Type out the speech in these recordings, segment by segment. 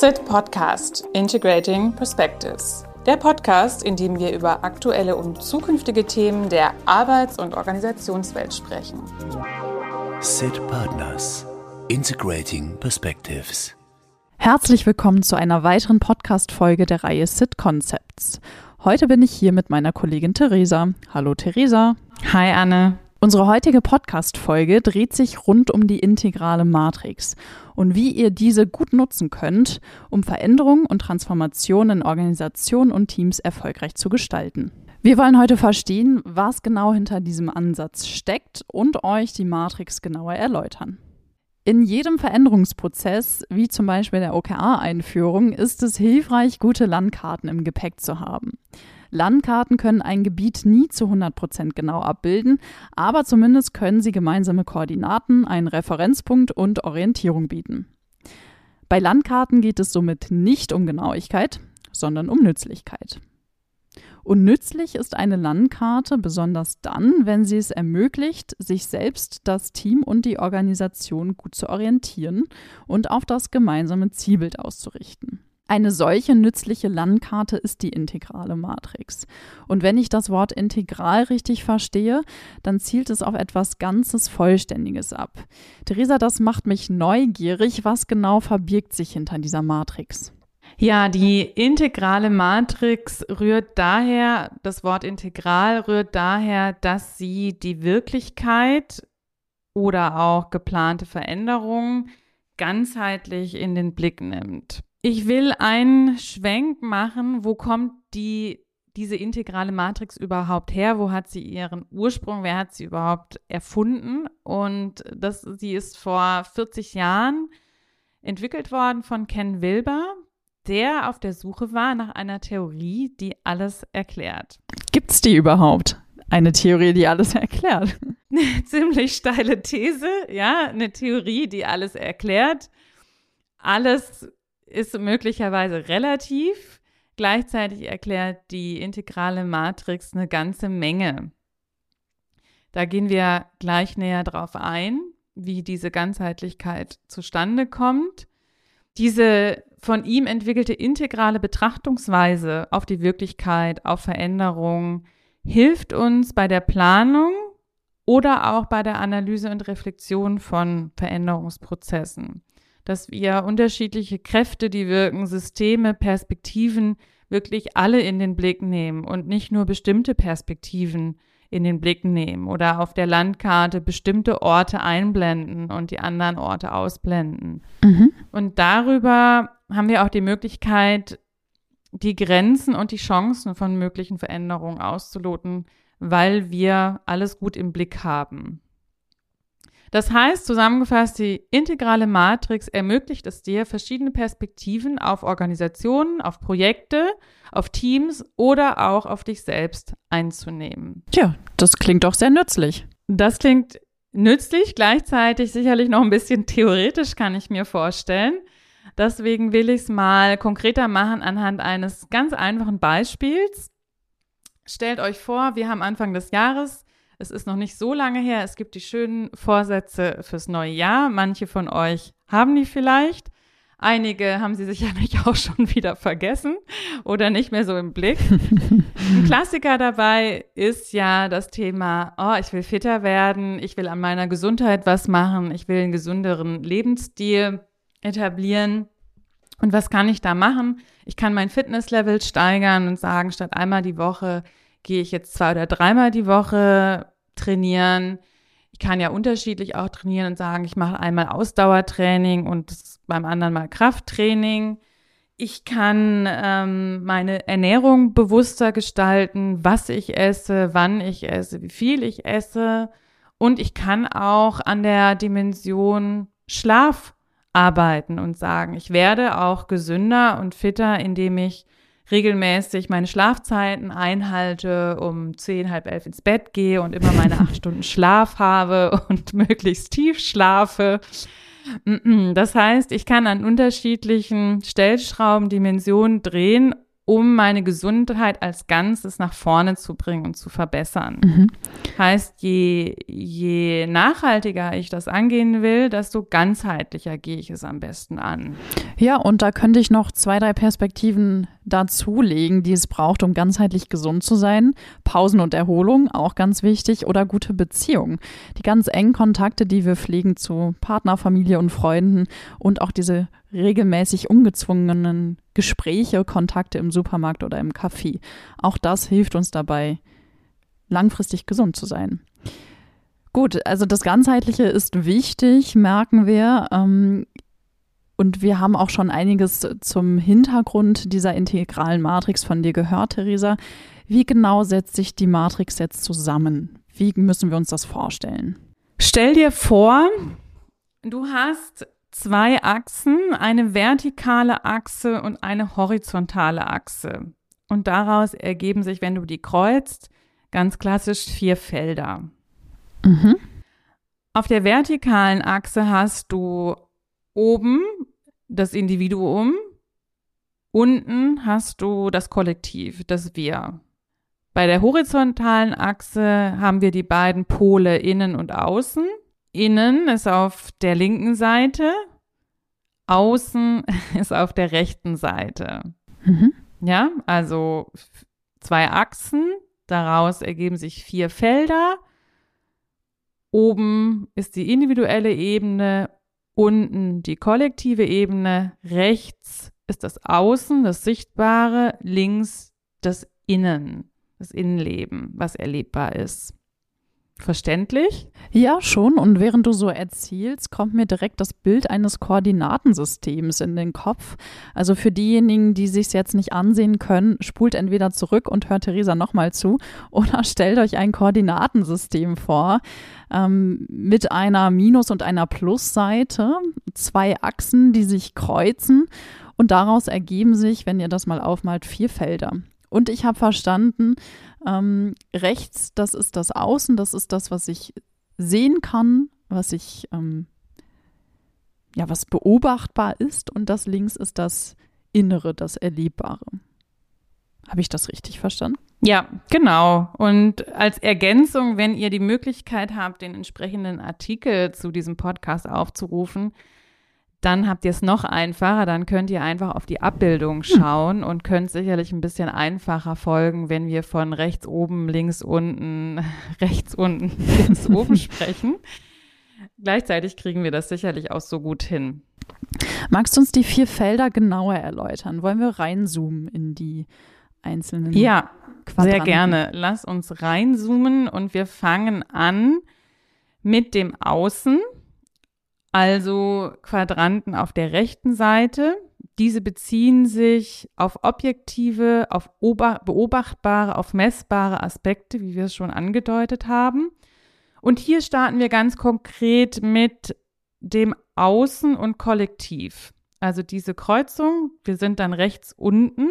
SIT Podcast Integrating Perspectives. Der Podcast, in dem wir über aktuelle und zukünftige Themen der Arbeits- und Organisationswelt sprechen. SIT Partners Integrating Perspectives. Herzlich willkommen zu einer weiteren Podcast-Folge der Reihe SIT Concepts. Heute bin ich hier mit meiner Kollegin Theresa. Hallo Theresa. Hi Anne. Unsere heutige Podcast-Folge dreht sich rund um die integrale Matrix und wie ihr diese gut nutzen könnt, um Veränderungen und Transformationen in Organisationen und Teams erfolgreich zu gestalten. Wir wollen heute verstehen, was genau hinter diesem Ansatz steckt und euch die Matrix genauer erläutern. In jedem Veränderungsprozess, wie zum Beispiel der OKR-Einführung, ist es hilfreich, gute Landkarten im Gepäck zu haben. Landkarten können ein Gebiet nie zu 100 Prozent genau abbilden, aber zumindest können sie gemeinsame Koordinaten, einen Referenzpunkt und Orientierung bieten. Bei Landkarten geht es somit nicht um Genauigkeit, sondern um Nützlichkeit. Und nützlich ist eine Landkarte besonders dann, wenn sie es ermöglicht, sich selbst, das Team und die Organisation gut zu orientieren und auf das gemeinsame Zielbild auszurichten. Eine solche nützliche Landkarte ist die integrale Matrix. Und wenn ich das Wort integral richtig verstehe, dann zielt es auf etwas Ganzes, Vollständiges ab. Theresa, das macht mich neugierig. Was genau verbirgt sich hinter dieser Matrix? Ja, die integrale Matrix rührt daher, das Wort integral rührt daher, dass sie die Wirklichkeit oder auch geplante Veränderungen ganzheitlich in den Blick nimmt. Ich will einen Schwenk machen, wo kommt die, diese integrale Matrix überhaupt her? Wo hat sie ihren Ursprung? Wer hat sie überhaupt erfunden? Und das, sie ist vor 40 Jahren entwickelt worden von Ken Wilber, der auf der Suche war nach einer Theorie, die alles erklärt. Gibt es die überhaupt? Eine Theorie, die alles erklärt? Eine ziemlich steile These, ja, eine Theorie, die alles erklärt. Alles ist möglicherweise relativ. Gleichzeitig erklärt die integrale Matrix eine ganze Menge. Da gehen wir gleich näher drauf ein, wie diese Ganzheitlichkeit zustande kommt. Diese von ihm entwickelte integrale Betrachtungsweise auf die Wirklichkeit, auf Veränderung, hilft uns bei der Planung oder auch bei der Analyse und Reflexion von Veränderungsprozessen dass wir unterschiedliche Kräfte, die wirken, Systeme, Perspektiven wirklich alle in den Blick nehmen und nicht nur bestimmte Perspektiven in den Blick nehmen oder auf der Landkarte bestimmte Orte einblenden und die anderen Orte ausblenden. Mhm. Und darüber haben wir auch die Möglichkeit, die Grenzen und die Chancen von möglichen Veränderungen auszuloten, weil wir alles gut im Blick haben. Das heißt, zusammengefasst, die integrale Matrix ermöglicht es dir, verschiedene Perspektiven auf Organisationen, auf Projekte, auf Teams oder auch auf dich selbst einzunehmen. Tja, das klingt doch sehr nützlich. Das klingt nützlich, gleichzeitig sicherlich noch ein bisschen theoretisch, kann ich mir vorstellen. Deswegen will ich es mal konkreter machen anhand eines ganz einfachen Beispiels. Stellt euch vor, wir haben Anfang des Jahres es ist noch nicht so lange her. Es gibt die schönen Vorsätze fürs neue Jahr. Manche von euch haben die vielleicht. Einige haben sie sicherlich auch schon wieder vergessen oder nicht mehr so im Blick. Ein Klassiker dabei ist ja das Thema, oh, ich will fitter werden, ich will an meiner Gesundheit was machen, ich will einen gesünderen Lebensstil etablieren. Und was kann ich da machen? Ich kann mein Fitnesslevel steigern und sagen, statt einmal die Woche gehe ich jetzt zwei oder dreimal die Woche trainieren. Ich kann ja unterschiedlich auch trainieren und sagen, ich mache einmal Ausdauertraining und beim anderen mal Krafttraining. Ich kann ähm, meine Ernährung bewusster gestalten, was ich esse, wann ich esse, wie viel ich esse. Und ich kann auch an der Dimension Schlaf arbeiten und sagen, ich werde auch gesünder und fitter, indem ich regelmäßig meine Schlafzeiten einhalte, um zehn, halb elf ins Bett gehe und immer meine acht Stunden Schlaf habe und möglichst tief schlafe. Das heißt, ich kann an unterschiedlichen Stellschrauben Dimensionen drehen um meine Gesundheit als Ganzes nach vorne zu bringen und zu verbessern. Mhm. Heißt, je, je nachhaltiger ich das angehen will, desto ganzheitlicher gehe ich es am besten an. Ja, und da könnte ich noch zwei, drei Perspektiven dazulegen, die es braucht, um ganzheitlich gesund zu sein. Pausen und Erholung, auch ganz wichtig, oder gute Beziehungen. Die ganz engen Kontakte, die wir pflegen zu Partner, Familie und Freunden und auch diese regelmäßig ungezwungenen Gespräche, Kontakte im Supermarkt oder im Café. Auch das hilft uns dabei, langfristig gesund zu sein. Gut, also das Ganzheitliche ist wichtig, merken wir. Ähm, und wir haben auch schon einiges zum Hintergrund dieser integralen Matrix von dir gehört, Theresa. Wie genau setzt sich die Matrix jetzt zusammen? Wie müssen wir uns das vorstellen? Stell dir vor, du hast zwei Achsen, eine vertikale Achse und eine horizontale Achse. Und daraus ergeben sich, wenn du die kreuzt, ganz klassisch vier Felder. Mhm. Auf der vertikalen Achse hast du oben das Individuum, unten hast du das Kollektiv, das Wir. Bei der horizontalen Achse haben wir die beiden Pole innen und außen. Innen ist auf der linken Seite, außen ist auf der rechten Seite. Mhm. Ja, also zwei Achsen, daraus ergeben sich vier Felder. Oben ist die individuelle Ebene, unten die kollektive Ebene, rechts ist das Außen, das Sichtbare, links das Innen, das Innenleben, was erlebbar ist. Verständlich? Ja, schon. Und während du so erzählst, kommt mir direkt das Bild eines Koordinatensystems in den Kopf. Also für diejenigen, die sich jetzt nicht ansehen können, spult entweder zurück und hört Theresa nochmal zu oder stellt euch ein Koordinatensystem vor ähm, mit einer Minus- und einer Plusseite, zwei Achsen, die sich kreuzen und daraus ergeben sich, wenn ihr das mal aufmalt, vier Felder. Und ich habe verstanden, ähm, rechts, das ist das Außen, das ist das, was ich sehen kann, was ich, ähm, ja, was beobachtbar ist. Und das links ist das Innere, das Erlebbare. Habe ich das richtig verstanden? Ja, genau. Und als Ergänzung, wenn ihr die Möglichkeit habt, den entsprechenden Artikel zu diesem Podcast aufzurufen, dann habt ihr es noch einfacher. Dann könnt ihr einfach auf die Abbildung schauen und könnt sicherlich ein bisschen einfacher folgen, wenn wir von rechts oben, links unten, rechts unten, links oben sprechen. Gleichzeitig kriegen wir das sicherlich auch so gut hin. Magst du uns die vier Felder genauer erläutern? Wollen wir reinzoomen in die einzelnen Ja, Quadranten? sehr gerne. Lass uns reinzoomen und wir fangen an mit dem Außen also Quadranten auf der rechten Seite. Diese beziehen sich auf objektive, auf beobachtbare, auf messbare Aspekte, wie wir es schon angedeutet haben. Und hier starten wir ganz konkret mit dem Außen und Kollektiv. Also diese Kreuzung, wir sind dann rechts unten.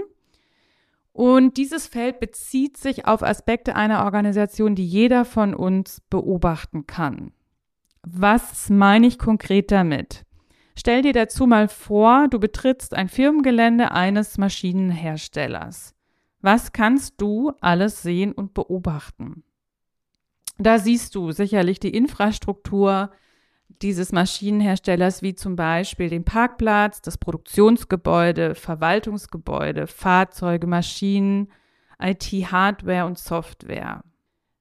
Und dieses Feld bezieht sich auf Aspekte einer Organisation, die jeder von uns beobachten kann. Was meine ich konkret damit? Stell dir dazu mal vor, du betrittst ein Firmengelände eines Maschinenherstellers. Was kannst du alles sehen und beobachten? Da siehst du sicherlich die Infrastruktur dieses Maschinenherstellers, wie zum Beispiel den Parkplatz, das Produktionsgebäude, Verwaltungsgebäude, Fahrzeuge, Maschinen, IT-Hardware und Software.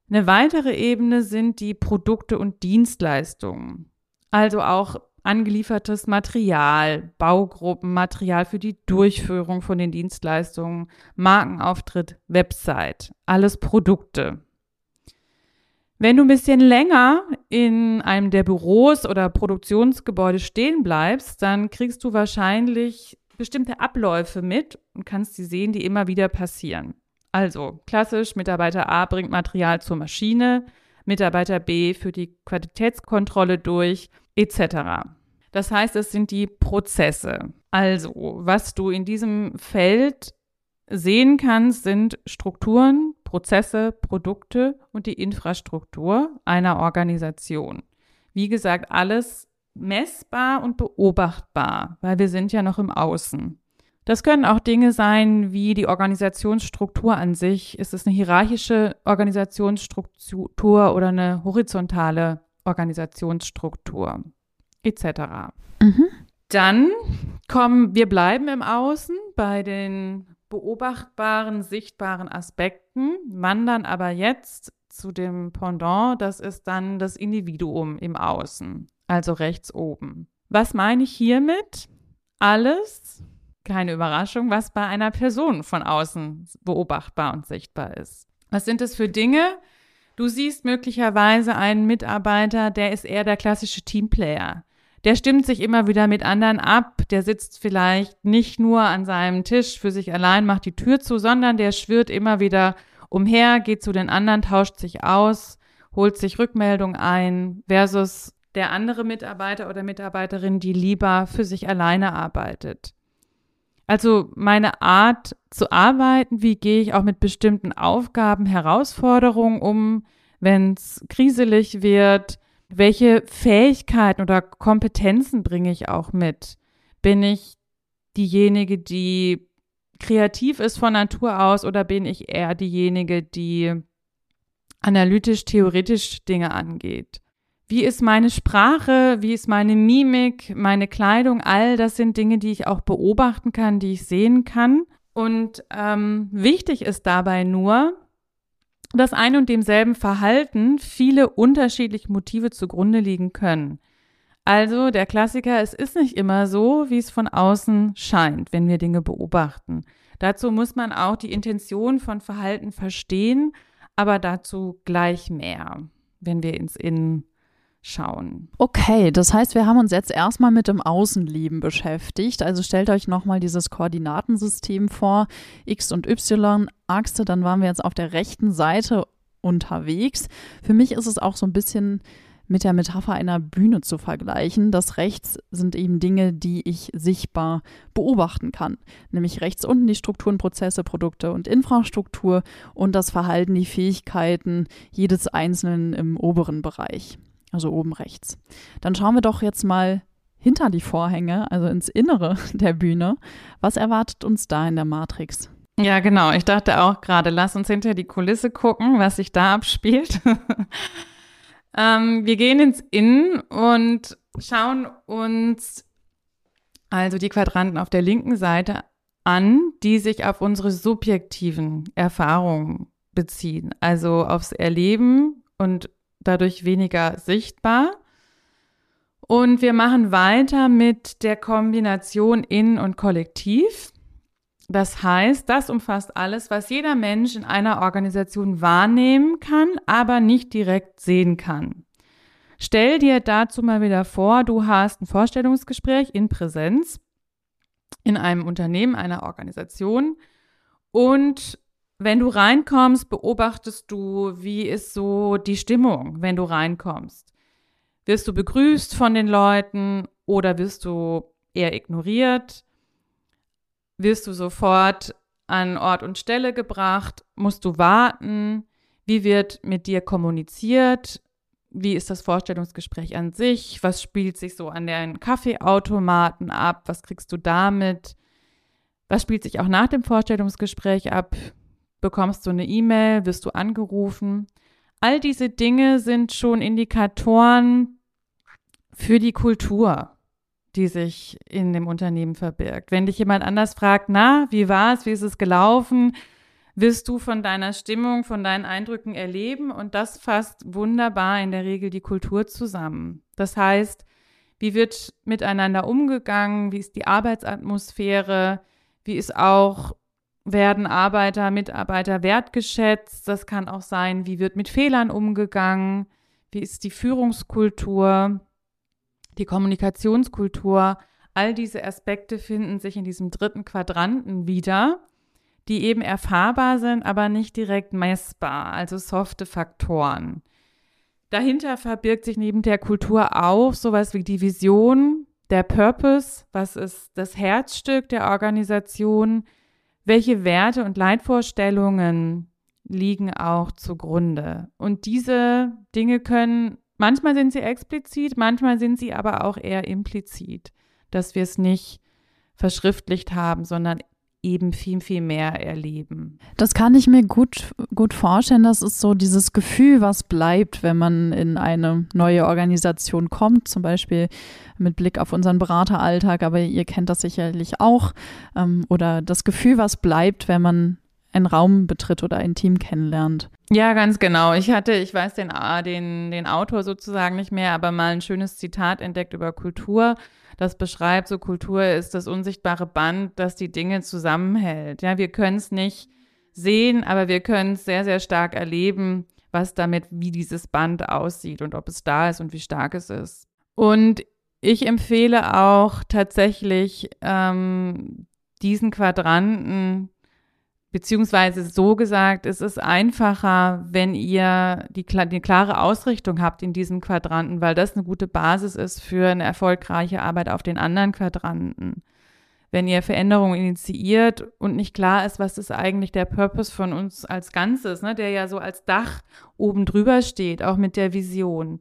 Eine weitere Ebene sind die Produkte und Dienstleistungen. Also auch angeliefertes Material, Baugruppen, Material für die Durchführung von den Dienstleistungen, Markenauftritt, Website, alles Produkte. Wenn du ein bisschen länger in einem der Büros oder Produktionsgebäude stehen bleibst, dann kriegst du wahrscheinlich bestimmte Abläufe mit und kannst sie sehen, die immer wieder passieren. Also klassisch, Mitarbeiter A bringt Material zur Maschine, Mitarbeiter B führt die Qualitätskontrolle durch, etc. Das heißt, es sind die Prozesse. Also, was du in diesem Feld sehen kannst, sind Strukturen, Prozesse, Produkte und die Infrastruktur einer Organisation. Wie gesagt, alles messbar und beobachtbar, weil wir sind ja noch im Außen. Das können auch Dinge sein wie die Organisationsstruktur an sich. Ist es eine hierarchische Organisationsstruktur oder eine horizontale Organisationsstruktur etc. Mhm. Dann kommen, wir bleiben im Außen bei den beobachtbaren, sichtbaren Aspekten, wandern aber jetzt zu dem Pendant, das ist dann das Individuum im Außen, also rechts oben. Was meine ich hiermit? Alles, keine Überraschung, was bei einer Person von außen beobachtbar und sichtbar ist. Was sind es für Dinge? Du siehst möglicherweise einen Mitarbeiter, der ist eher der klassische Teamplayer. Der stimmt sich immer wieder mit anderen ab, der sitzt vielleicht nicht nur an seinem Tisch für sich allein, macht die Tür zu, sondern der schwirrt immer wieder umher, geht zu den anderen, tauscht sich aus, holt sich Rückmeldung ein, versus der andere Mitarbeiter oder Mitarbeiterin, die lieber für sich alleine arbeitet. Also meine Art zu arbeiten, wie gehe ich auch mit bestimmten Aufgaben, Herausforderungen um, wenn es kriselig wird, welche Fähigkeiten oder Kompetenzen bringe ich auch mit? Bin ich diejenige, die kreativ ist von Natur aus oder bin ich eher diejenige, die analytisch, theoretisch Dinge angeht? Wie ist meine Sprache? Wie ist meine Mimik, meine Kleidung? All das sind Dinge, die ich auch beobachten kann, die ich sehen kann. Und ähm, wichtig ist dabei nur, dass ein und demselben Verhalten viele unterschiedliche Motive zugrunde liegen können. Also der Klassiker, es ist nicht immer so, wie es von außen scheint, wenn wir Dinge beobachten. Dazu muss man auch die Intention von Verhalten verstehen, aber dazu gleich mehr, wenn wir ins Innen schauen. Okay, das heißt, wir haben uns jetzt erstmal mit dem Außenleben beschäftigt. Also stellt euch nochmal dieses Koordinatensystem vor, X und Y-Achse, dann waren wir jetzt auf der rechten Seite unterwegs. Für mich ist es auch so ein bisschen mit der Metapher einer Bühne zu vergleichen. Das rechts sind eben Dinge, die ich sichtbar beobachten kann. Nämlich rechts unten die Strukturen, Prozesse, Produkte und Infrastruktur und das Verhalten, die Fähigkeiten jedes Einzelnen im oberen Bereich also oben rechts. Dann schauen wir doch jetzt mal hinter die Vorhänge, also ins Innere der Bühne. Was erwartet uns da in der Matrix? Ja, genau. Ich dachte auch gerade, lass uns hinter die Kulisse gucken, was sich da abspielt. ähm, wir gehen ins Innen und schauen uns also die Quadranten auf der linken Seite an, die sich auf unsere subjektiven Erfahrungen beziehen, also aufs Erleben und dadurch weniger sichtbar. Und wir machen weiter mit der Kombination in und kollektiv. Das heißt, das umfasst alles, was jeder Mensch in einer Organisation wahrnehmen kann, aber nicht direkt sehen kann. Stell dir dazu mal wieder vor, du hast ein Vorstellungsgespräch in Präsenz in einem Unternehmen, einer Organisation und wenn du reinkommst, beobachtest du, wie ist so die Stimmung, wenn du reinkommst. Wirst du begrüßt von den Leuten oder wirst du eher ignoriert? Wirst du sofort an Ort und Stelle gebracht? Musst du warten? Wie wird mit dir kommuniziert? Wie ist das Vorstellungsgespräch an sich? Was spielt sich so an den Kaffeeautomaten ab? Was kriegst du damit? Was spielt sich auch nach dem Vorstellungsgespräch ab? Bekommst du eine E-Mail, wirst du angerufen. All diese Dinge sind schon Indikatoren für die Kultur, die sich in dem Unternehmen verbirgt. Wenn dich jemand anders fragt, na, wie war es, wie ist es gelaufen, wirst du von deiner Stimmung, von deinen Eindrücken erleben und das fasst wunderbar in der Regel die Kultur zusammen. Das heißt, wie wird miteinander umgegangen, wie ist die Arbeitsatmosphäre, wie ist auch werden Arbeiter, Mitarbeiter wertgeschätzt. Das kann auch sein, wie wird mit Fehlern umgegangen, wie ist die Führungskultur, die Kommunikationskultur. All diese Aspekte finden sich in diesem dritten Quadranten wieder, die eben erfahrbar sind, aber nicht direkt messbar, also softe Faktoren. Dahinter verbirgt sich neben der Kultur auch sowas wie die Vision, der Purpose, was ist das Herzstück der Organisation, welche Werte und Leitvorstellungen liegen auch zugrunde. Und diese Dinge können, manchmal sind sie explizit, manchmal sind sie aber auch eher implizit, dass wir es nicht verschriftlicht haben, sondern eben viel, viel mehr erleben. Das kann ich mir gut, gut vorstellen. Das ist so dieses Gefühl, was bleibt, wenn man in eine neue Organisation kommt, zum Beispiel mit Blick auf unseren Berateralltag, aber ihr kennt das sicherlich auch. Ähm, oder das Gefühl, was bleibt, wenn man einen Raum betritt oder ein Team kennenlernt. Ja, ganz genau. Ich hatte, ich weiß den, den, den Autor sozusagen nicht mehr, aber mal ein schönes Zitat entdeckt über Kultur das beschreibt, so Kultur ist das unsichtbare Band, das die Dinge zusammenhält. Ja, wir können es nicht sehen, aber wir können es sehr, sehr stark erleben, was damit, wie dieses Band aussieht und ob es da ist und wie stark es ist. Und ich empfehle auch tatsächlich ähm, diesen Quadranten Beziehungsweise so gesagt, es ist einfacher, wenn ihr die, die, klare Ausrichtung habt in diesem Quadranten, weil das eine gute Basis ist für eine erfolgreiche Arbeit auf den anderen Quadranten. Wenn ihr Veränderungen initiiert und nicht klar ist, was ist eigentlich der Purpose von uns als Ganzes, ne, der ja so als Dach oben drüber steht, auch mit der Vision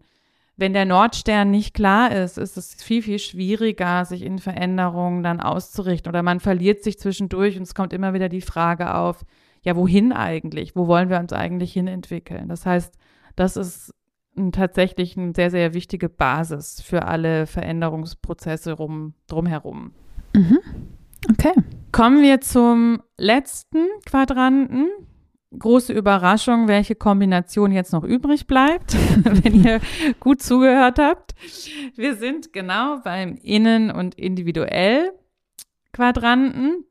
wenn der Nordstern nicht klar ist, ist es viel, viel schwieriger, sich in Veränderungen dann auszurichten. Oder man verliert sich zwischendurch und es kommt immer wieder die Frage auf, ja, wohin eigentlich? Wo wollen wir uns eigentlich hin entwickeln? Das heißt, das ist ein, tatsächlich eine sehr, sehr wichtige Basis für alle Veränderungsprozesse rum, drumherum. Mhm. Okay. Kommen wir zum letzten Quadranten, große Überraschung, welche Kombination jetzt noch übrig bleibt, wenn ihr gut zugehört habt. Wir sind genau beim Innen- und individuell Quadranten.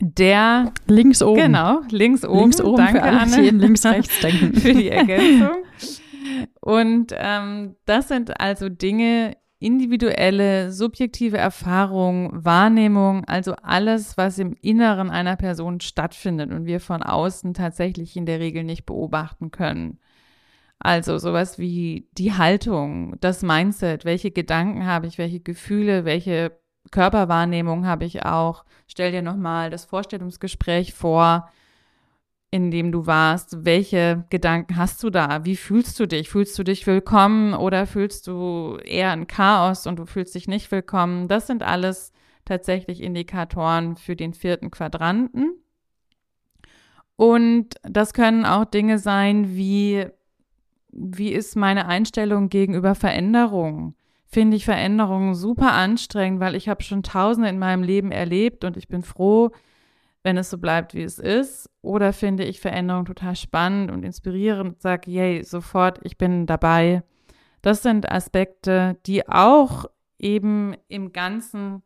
Der links oben. Genau, links oben. Links oben Danke, für alle, Anne, die in links rechts denken. für die Ergänzung. Und ähm, das sind also Dinge, individuelle, subjektive Erfahrung, Wahrnehmung, also alles, was im Inneren einer Person stattfindet und wir von außen tatsächlich in der Regel nicht beobachten können. Also sowas wie die Haltung, das Mindset, welche Gedanken habe ich, welche Gefühle, welche Körperwahrnehmung habe ich auch. Stell dir nochmal das Vorstellungsgespräch vor, in dem du warst. Welche Gedanken hast du da? Wie fühlst du dich? Fühlst du dich willkommen oder fühlst du eher ein Chaos und du fühlst dich nicht willkommen? Das sind alles tatsächlich Indikatoren für den vierten Quadranten. Und das können auch Dinge sein wie, wie ist meine Einstellung gegenüber Veränderungen? Finde ich Veränderungen super anstrengend, weil ich habe schon Tausende in meinem Leben erlebt und ich bin froh, wenn es so bleibt, wie es ist? Oder finde ich Veränderung total spannend und inspirierend und sage, yay, sofort, ich bin dabei. Das sind Aspekte, die auch eben im Ganzen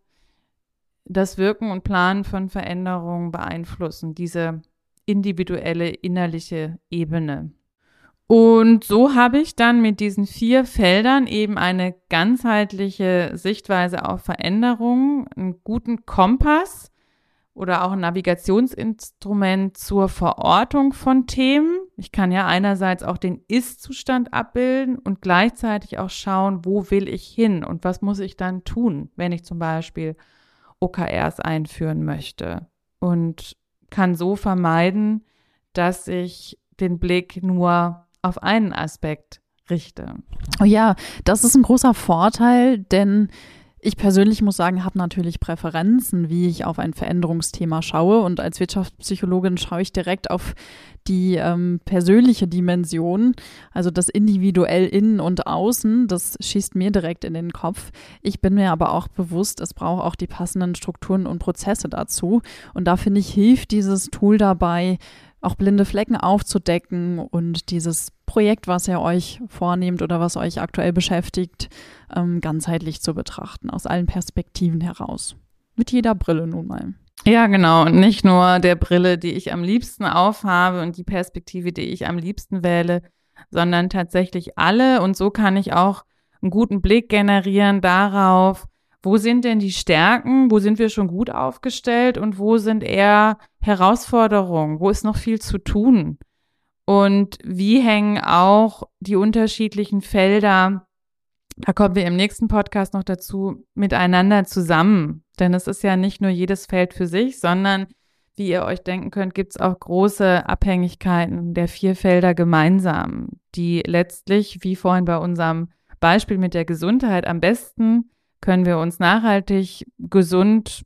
das Wirken und Planen von Veränderungen beeinflussen, diese individuelle innerliche Ebene. Und so habe ich dann mit diesen vier Feldern eben eine ganzheitliche Sichtweise auf Veränderungen, einen guten Kompass, oder auch ein Navigationsinstrument zur Verortung von Themen. Ich kann ja einerseits auch den Ist-Zustand abbilden und gleichzeitig auch schauen, wo will ich hin und was muss ich dann tun, wenn ich zum Beispiel OKRs einführen möchte. Und kann so vermeiden, dass ich den Blick nur auf einen Aspekt richte. Oh ja, das ist ein großer Vorteil, denn ich persönlich muss sagen, habe natürlich Präferenzen, wie ich auf ein Veränderungsthema schaue. Und als Wirtschaftspsychologin schaue ich direkt auf die ähm, persönliche Dimension, also das individuell innen und außen. Das schießt mir direkt in den Kopf. Ich bin mir aber auch bewusst, es braucht auch die passenden Strukturen und Prozesse dazu. Und da finde ich, hilft dieses Tool dabei, auch blinde Flecken aufzudecken und dieses Projekt, was ihr euch vornehmt oder was euch aktuell beschäftigt, ähm, ganzheitlich zu betrachten, aus allen Perspektiven heraus. Mit jeder Brille nun mal. Ja, genau. Und nicht nur der Brille, die ich am liebsten aufhabe und die Perspektive, die ich am liebsten wähle, sondern tatsächlich alle. Und so kann ich auch einen guten Blick generieren darauf, wo sind denn die Stärken, wo sind wir schon gut aufgestellt und wo sind eher Herausforderungen, wo ist noch viel zu tun? Und wie hängen auch die unterschiedlichen Felder, da kommen wir im nächsten Podcast noch dazu, miteinander zusammen? Denn es ist ja nicht nur jedes Feld für sich, sondern wie ihr euch denken könnt, gibt es auch große Abhängigkeiten der vier Felder gemeinsam, die letztlich, wie vorhin bei unserem Beispiel mit der Gesundheit, am besten können wir uns nachhaltig gesund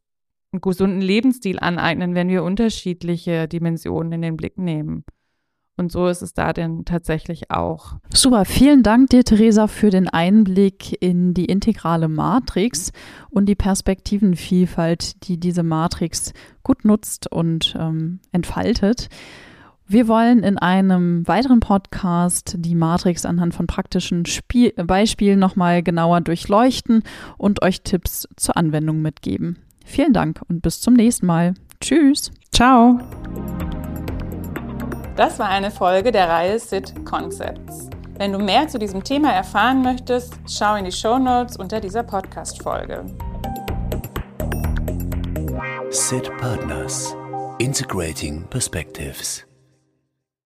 einen gesunden Lebensstil aneignen, wenn wir unterschiedliche Dimensionen in den Blick nehmen. Und so ist es da denn tatsächlich auch. Super, vielen Dank dir, Theresa, für den Einblick in die integrale Matrix und die Perspektivenvielfalt, die diese Matrix gut nutzt und ähm, entfaltet. Wir wollen in einem weiteren Podcast die Matrix anhand von praktischen Spiel Beispielen nochmal genauer durchleuchten und euch Tipps zur Anwendung mitgeben. Vielen Dank und bis zum nächsten Mal. Tschüss. Ciao. Das war eine Folge der Reihe SIT Concepts. Wenn du mehr zu diesem Thema erfahren möchtest, schau in die Show Notes unter dieser Podcast-Folge. SIT Partners Integrating Perspectives.